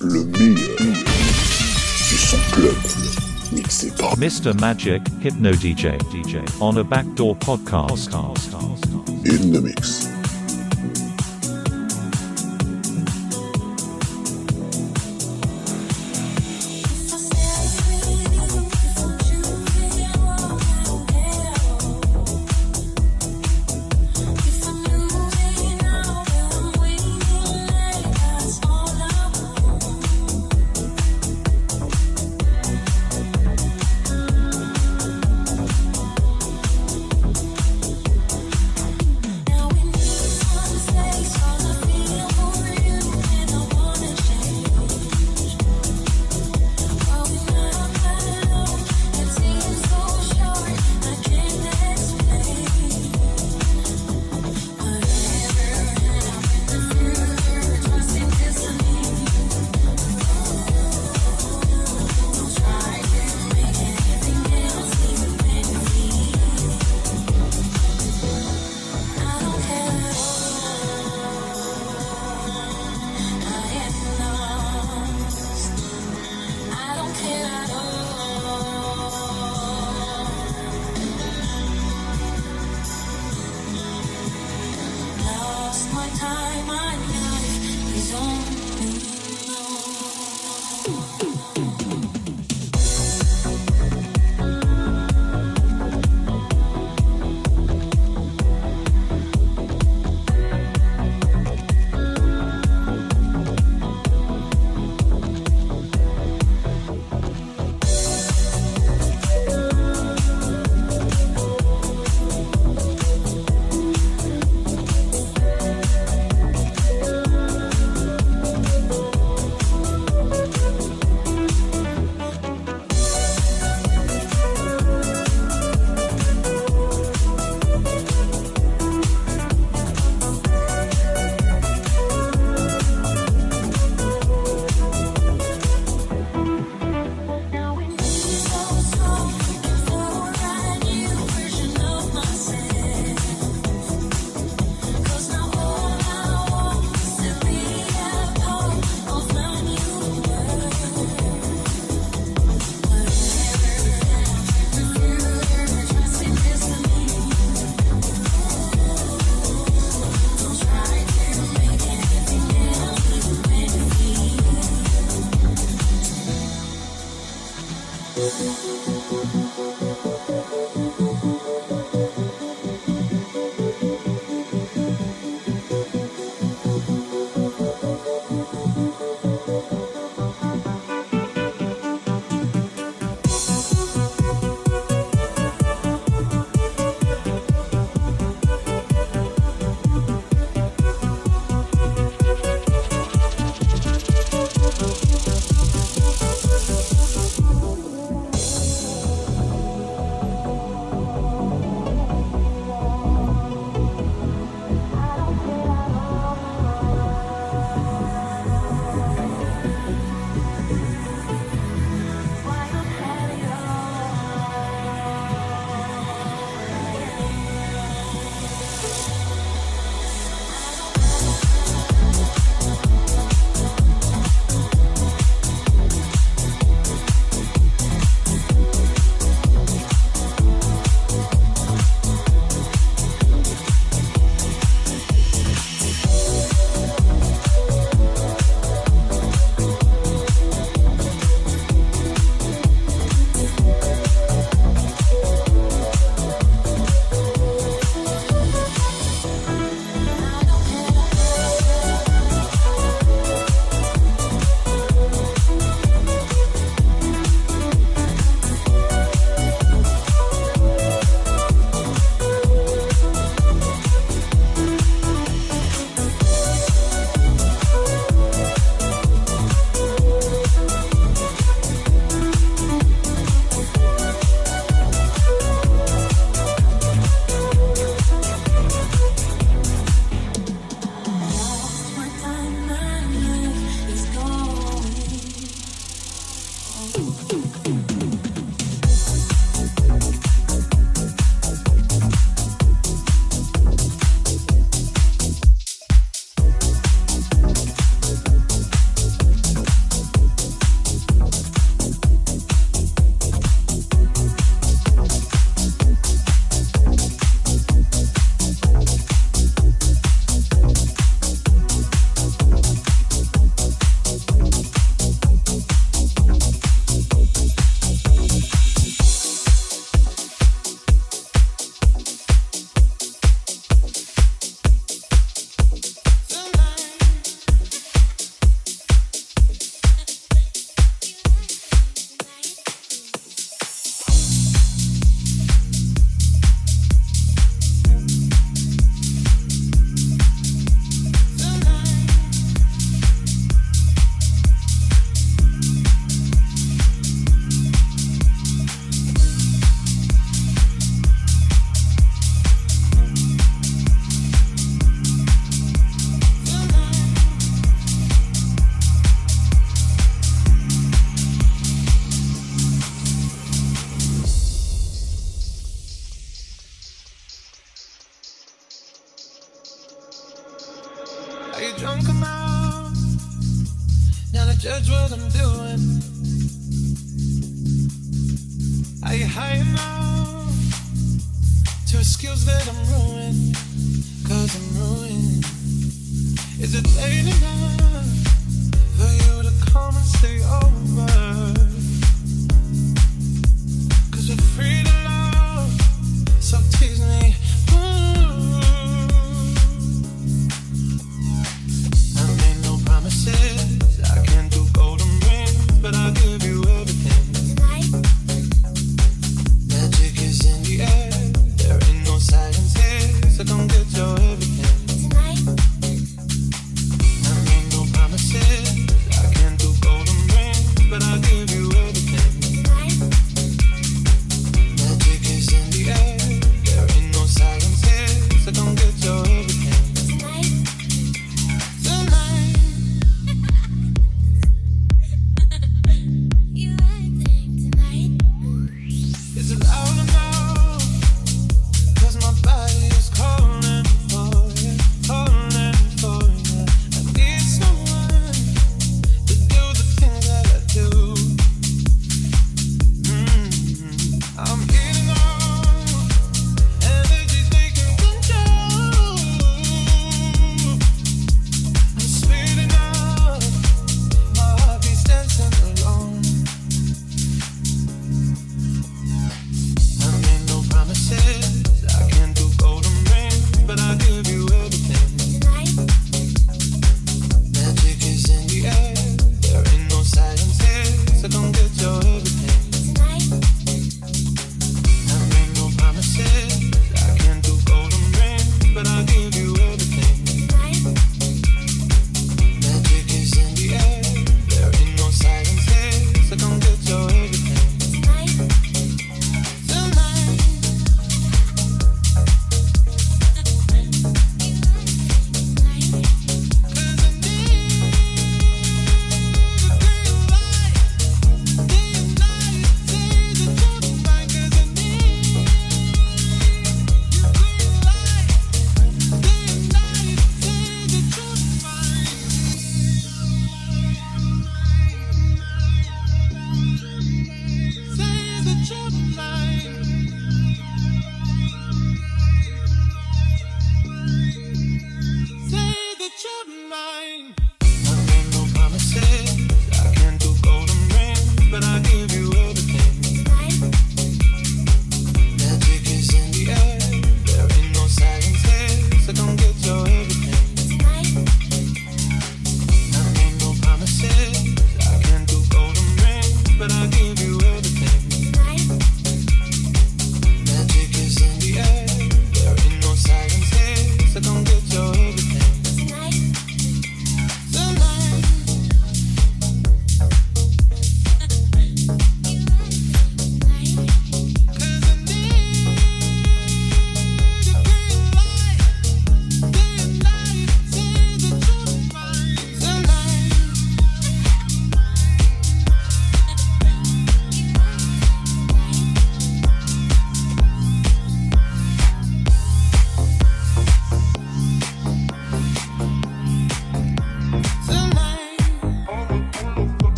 Le meilleur du son club. Mixé par Mr. Magic Hypno DJ DJ on a backdoor podcast. In the Mix.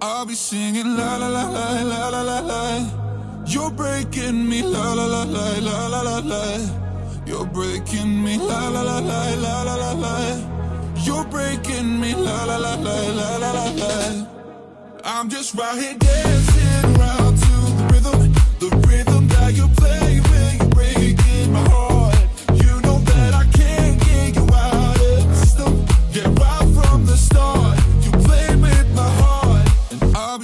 I'll be singing la la la la la la la la. You're breaking me la la la la la la la la. You're breaking me la la la la la la la la. You're breaking me la la la la la la la la. I'm just right here dancing around to the rhythm, the rhythm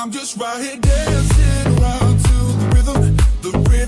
I'm just right here dancing around to the rhythm, the rhythm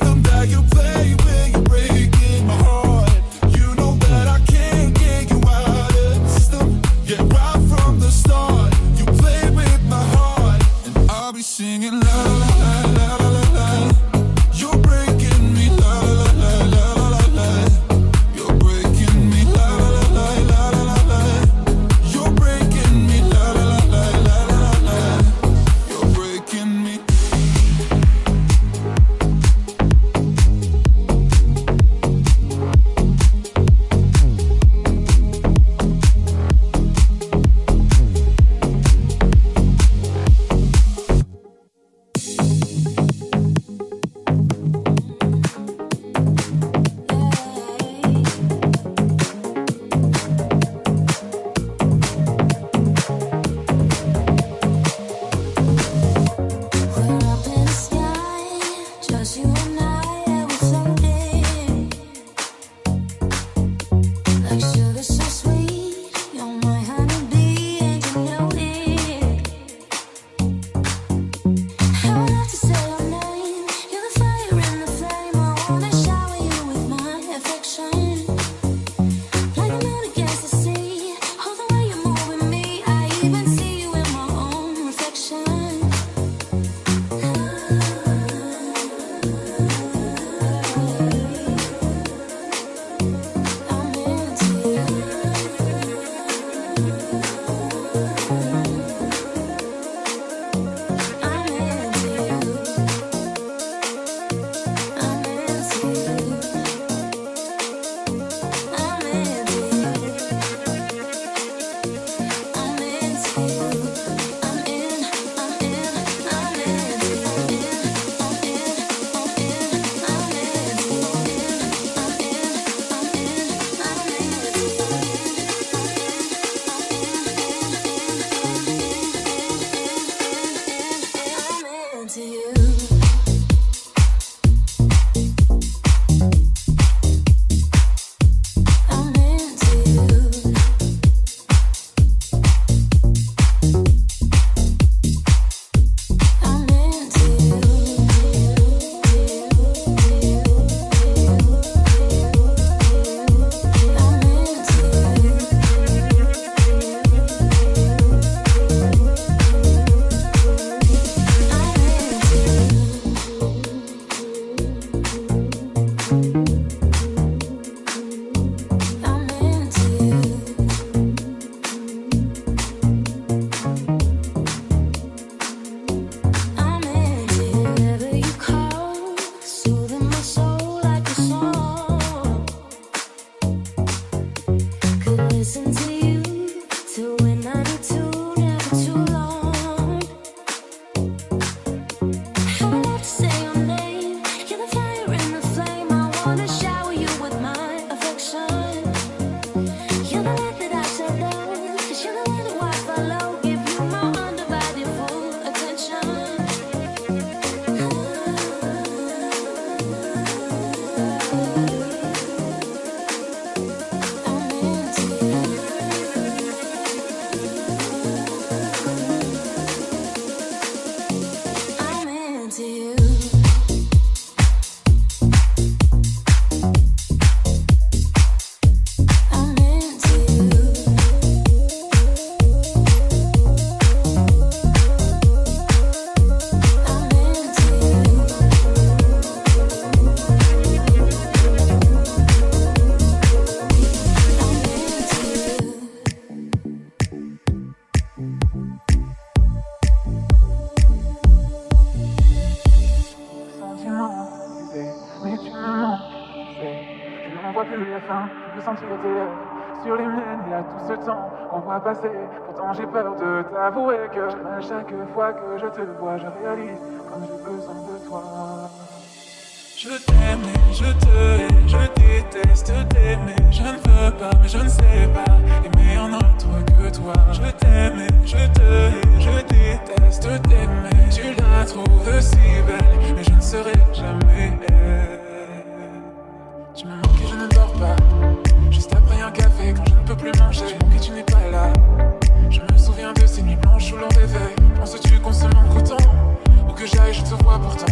Pourtant j'ai peur de t'avouer que à chaque fois que je te vois, je réalise comme j'ai besoin de toi. Je t'aime et je te hais, je déteste t'aimer. Je ne veux pas, mais je ne sais pas aimer un autre que toi. Je t'aime et je te hais, je déteste t'aimer. Tu la trouves si belle, mais je ne serai jamais elle. Tu me manques et je ne dors pas. Juste après un café, quand je ne peux plus manger, je te vois pourtant.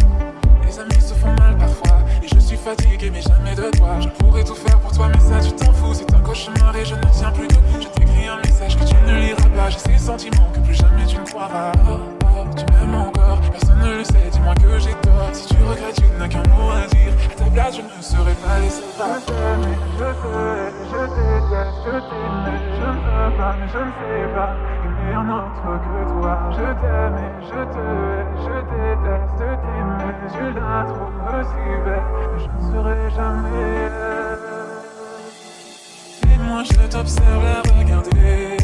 Les amis se font mal parfois Et je suis fatigué mais jamais de toi. Je pourrais tout faire pour toi mais ça tu t'en fous. C'est un cauchemar et je ne tiens plus debout. Je t'écris un message que tu ne liras pas. J'ai ces sentiments que plus jamais tu ne croiras. Oh, oh, Tu m'aimes encore, personne ne le sait Dis-moi que j'ai tort, si tu regrettes tu n'as qu'un mot à dire. À ta place je ne serais pas laissé Je t'aime je je déteste t'aimer Je ne veux pas mais je ne sais pas. Aimer un autre que Je t'aime et je te hais, je déteste t'aimer Tu la trouves si belle mais je ne serai jamais Et moi je t'observe la regarder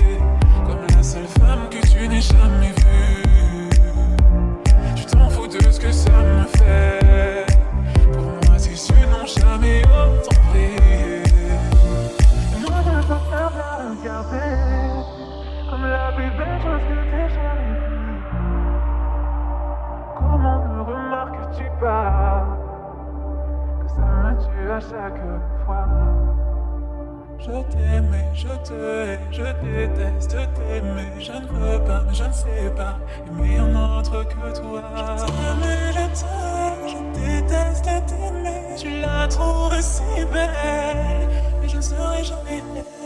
Comme la seule femme que tu n'aies jamais vue. Tu t'en fous de ce que ça me plus belle chose que t'aies jamais vue Comment ne remarques-tu pas Que ça me tue à chaque fois? Je t'aime et je te hais, je déteste t'aimer. Je ne veux pas mais je ne sais pas. Aimer un autre que toi. Je t'aime et je te hais, je déteste t'aimer. Tu la trouves si belle. Mais je ne serai jamais elle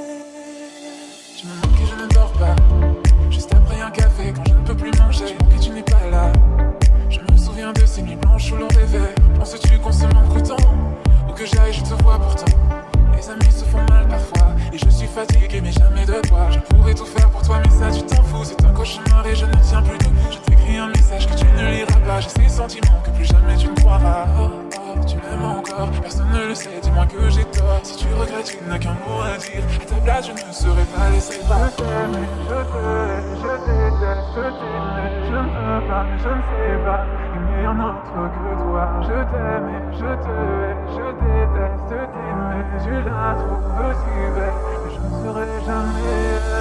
Les amis se font mal parfois. Et je suis fatigué mais jamais de toi. Je pourrais tout faire pour toi mais ça tu t'en fous. C'est un cauchemar et je ne tiens plus debout. Je t'écris un message que tu ne liras pas. J'ai ces sentiments que plus jamais tu ne croiras. Oh tu m'aimes encore. Personne ne le sait dis-moi que j'ai tort. Si tu regrettes tu n'as qu'un mot à dire. À ta place je ne serais pas laissé Je t'aime je te hais, je déteste t'aimer Je ne veux pas je ne sais pas. Aimer un autre que toi. Je t'aime je te hais, je déteste t'aimer. Tu la trouves si belle. Mais je ne serai jamais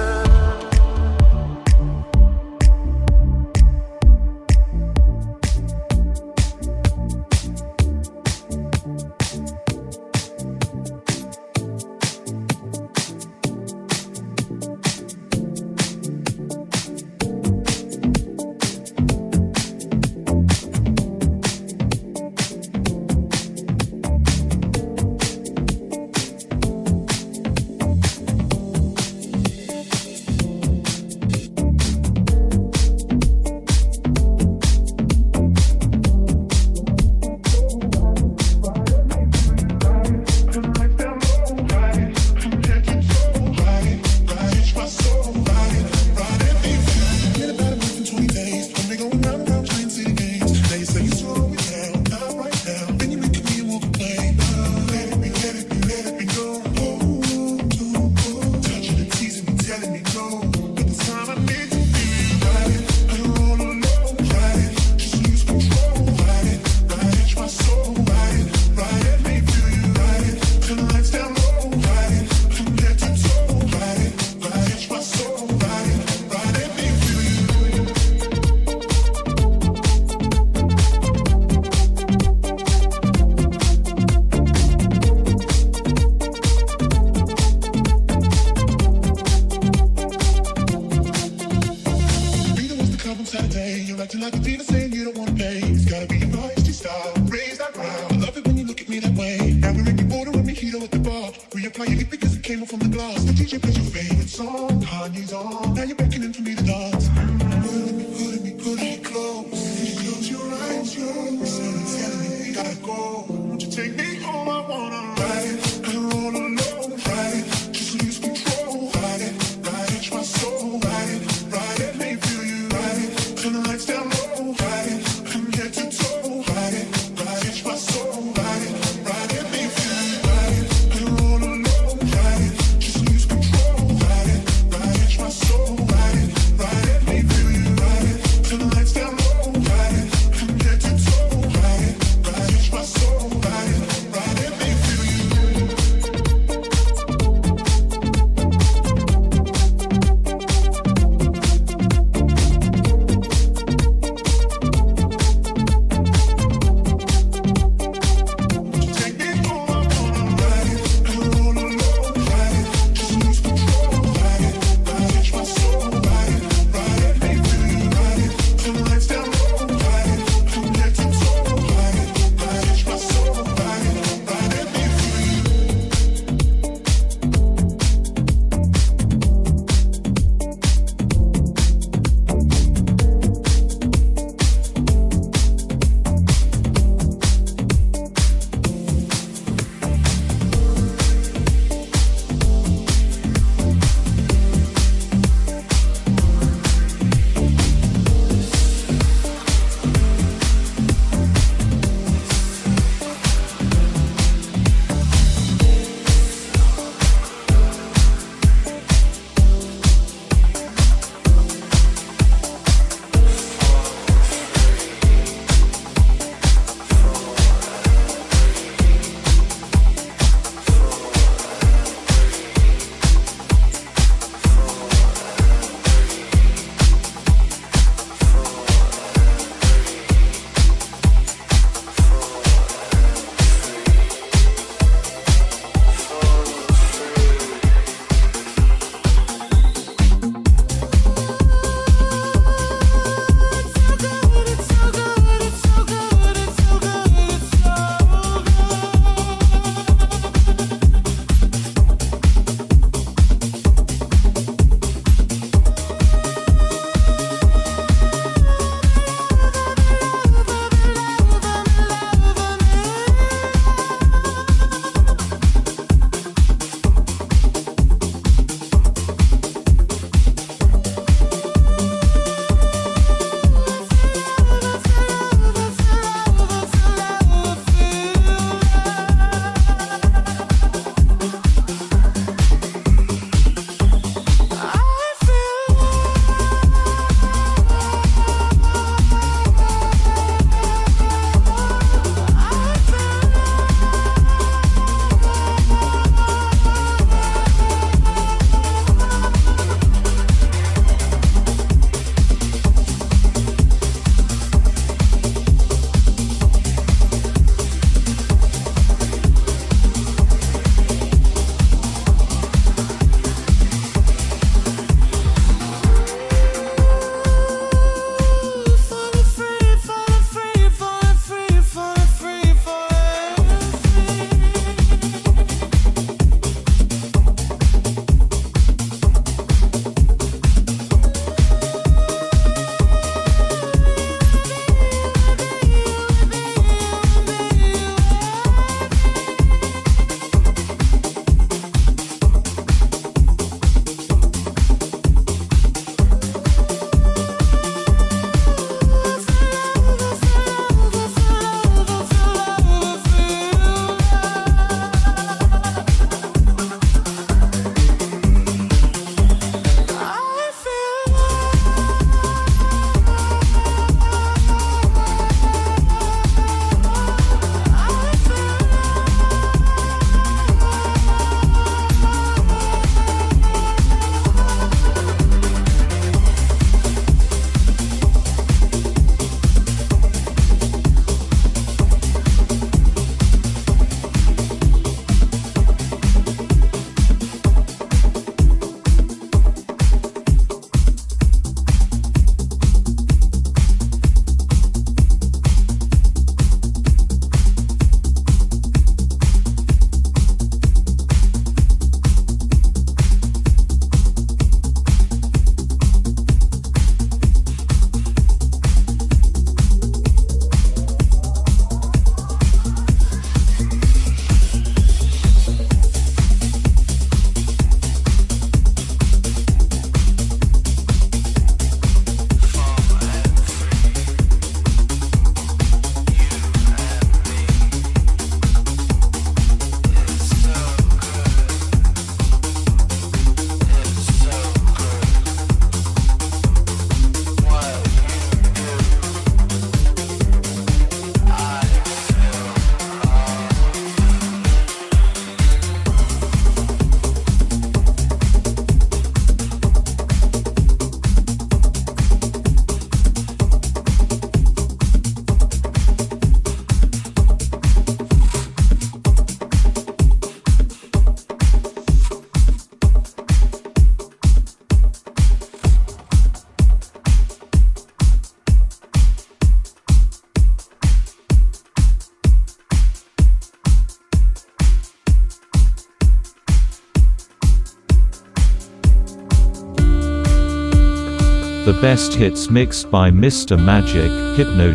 The best hits mixed by Mr. Magic, Hypno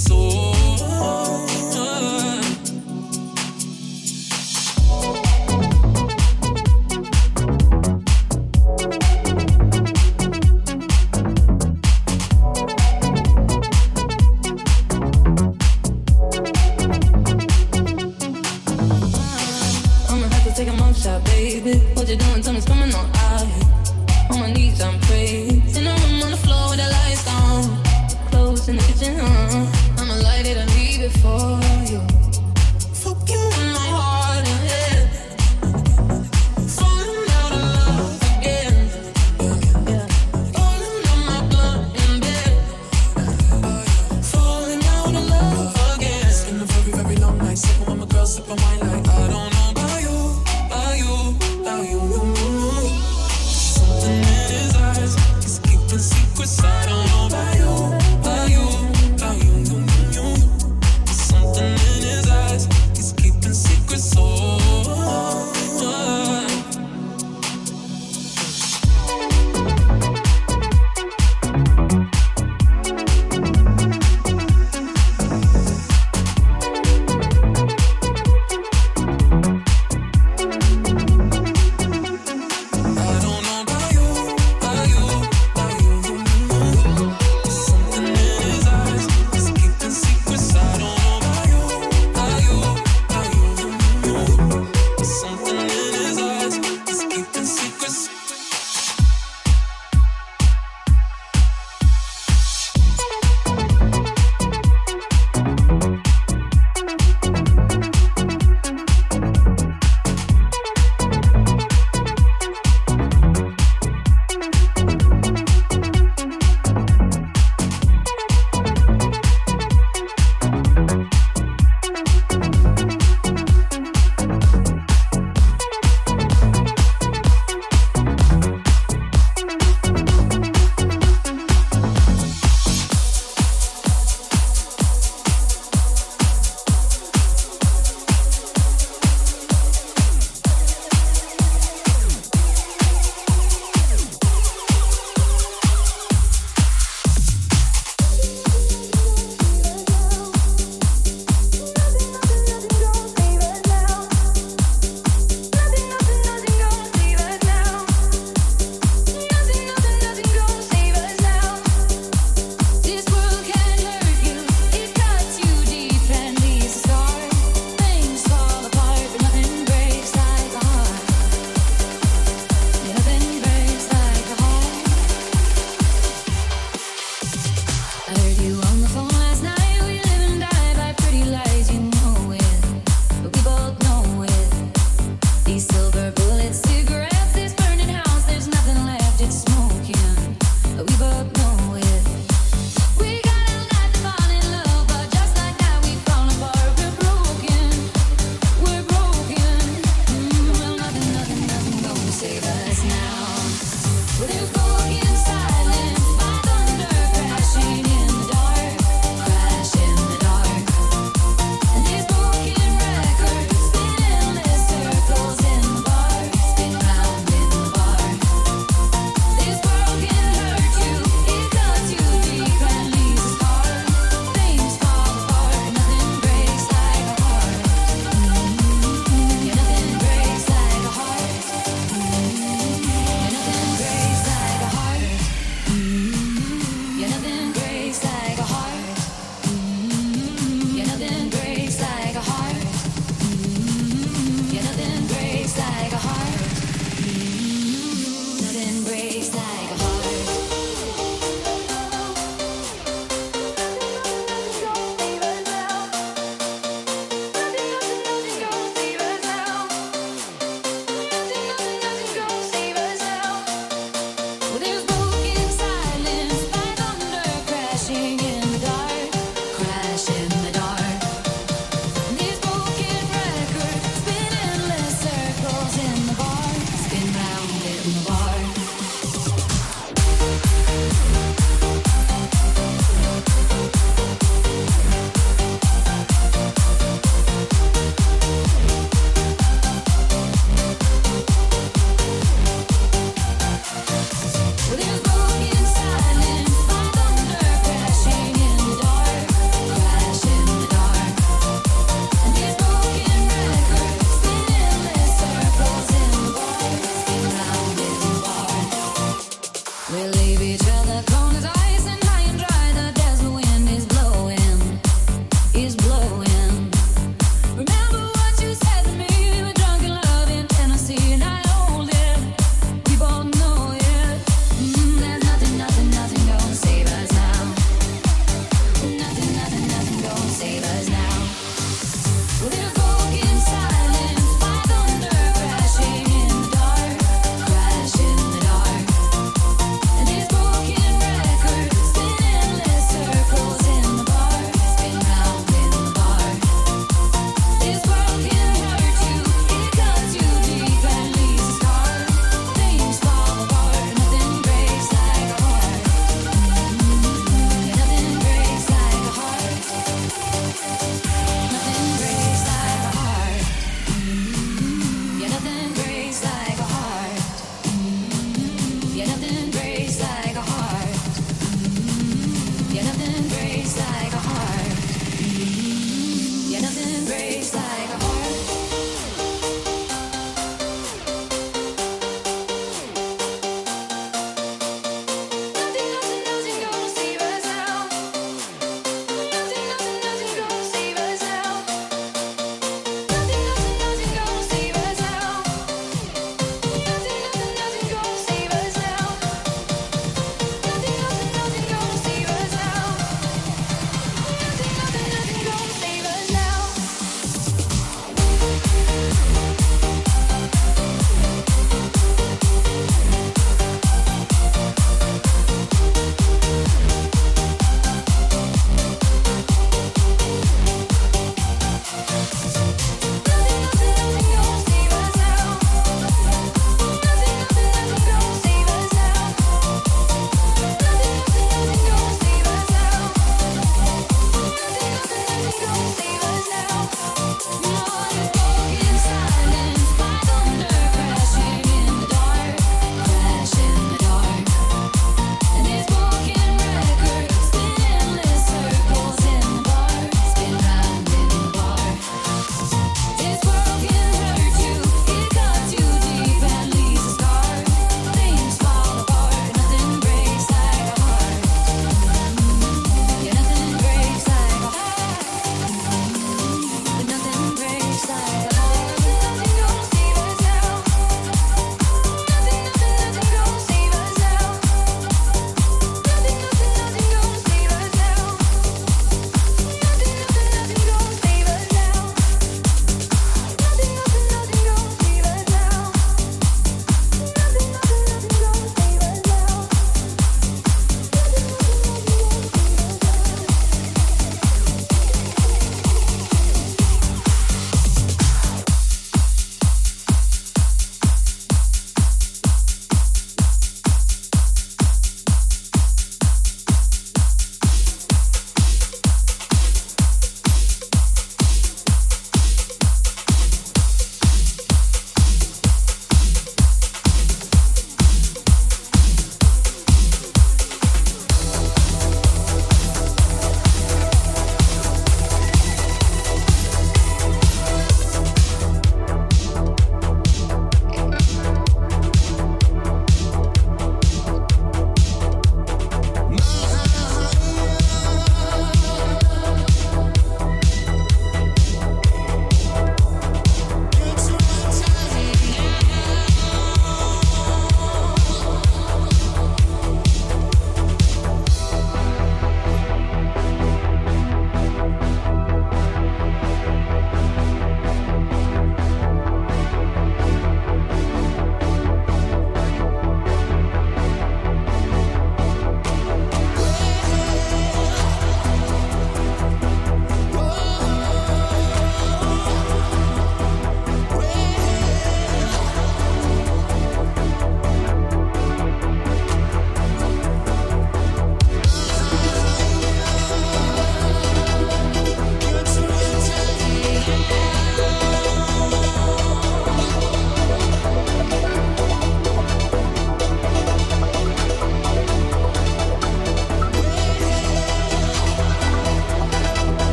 soul.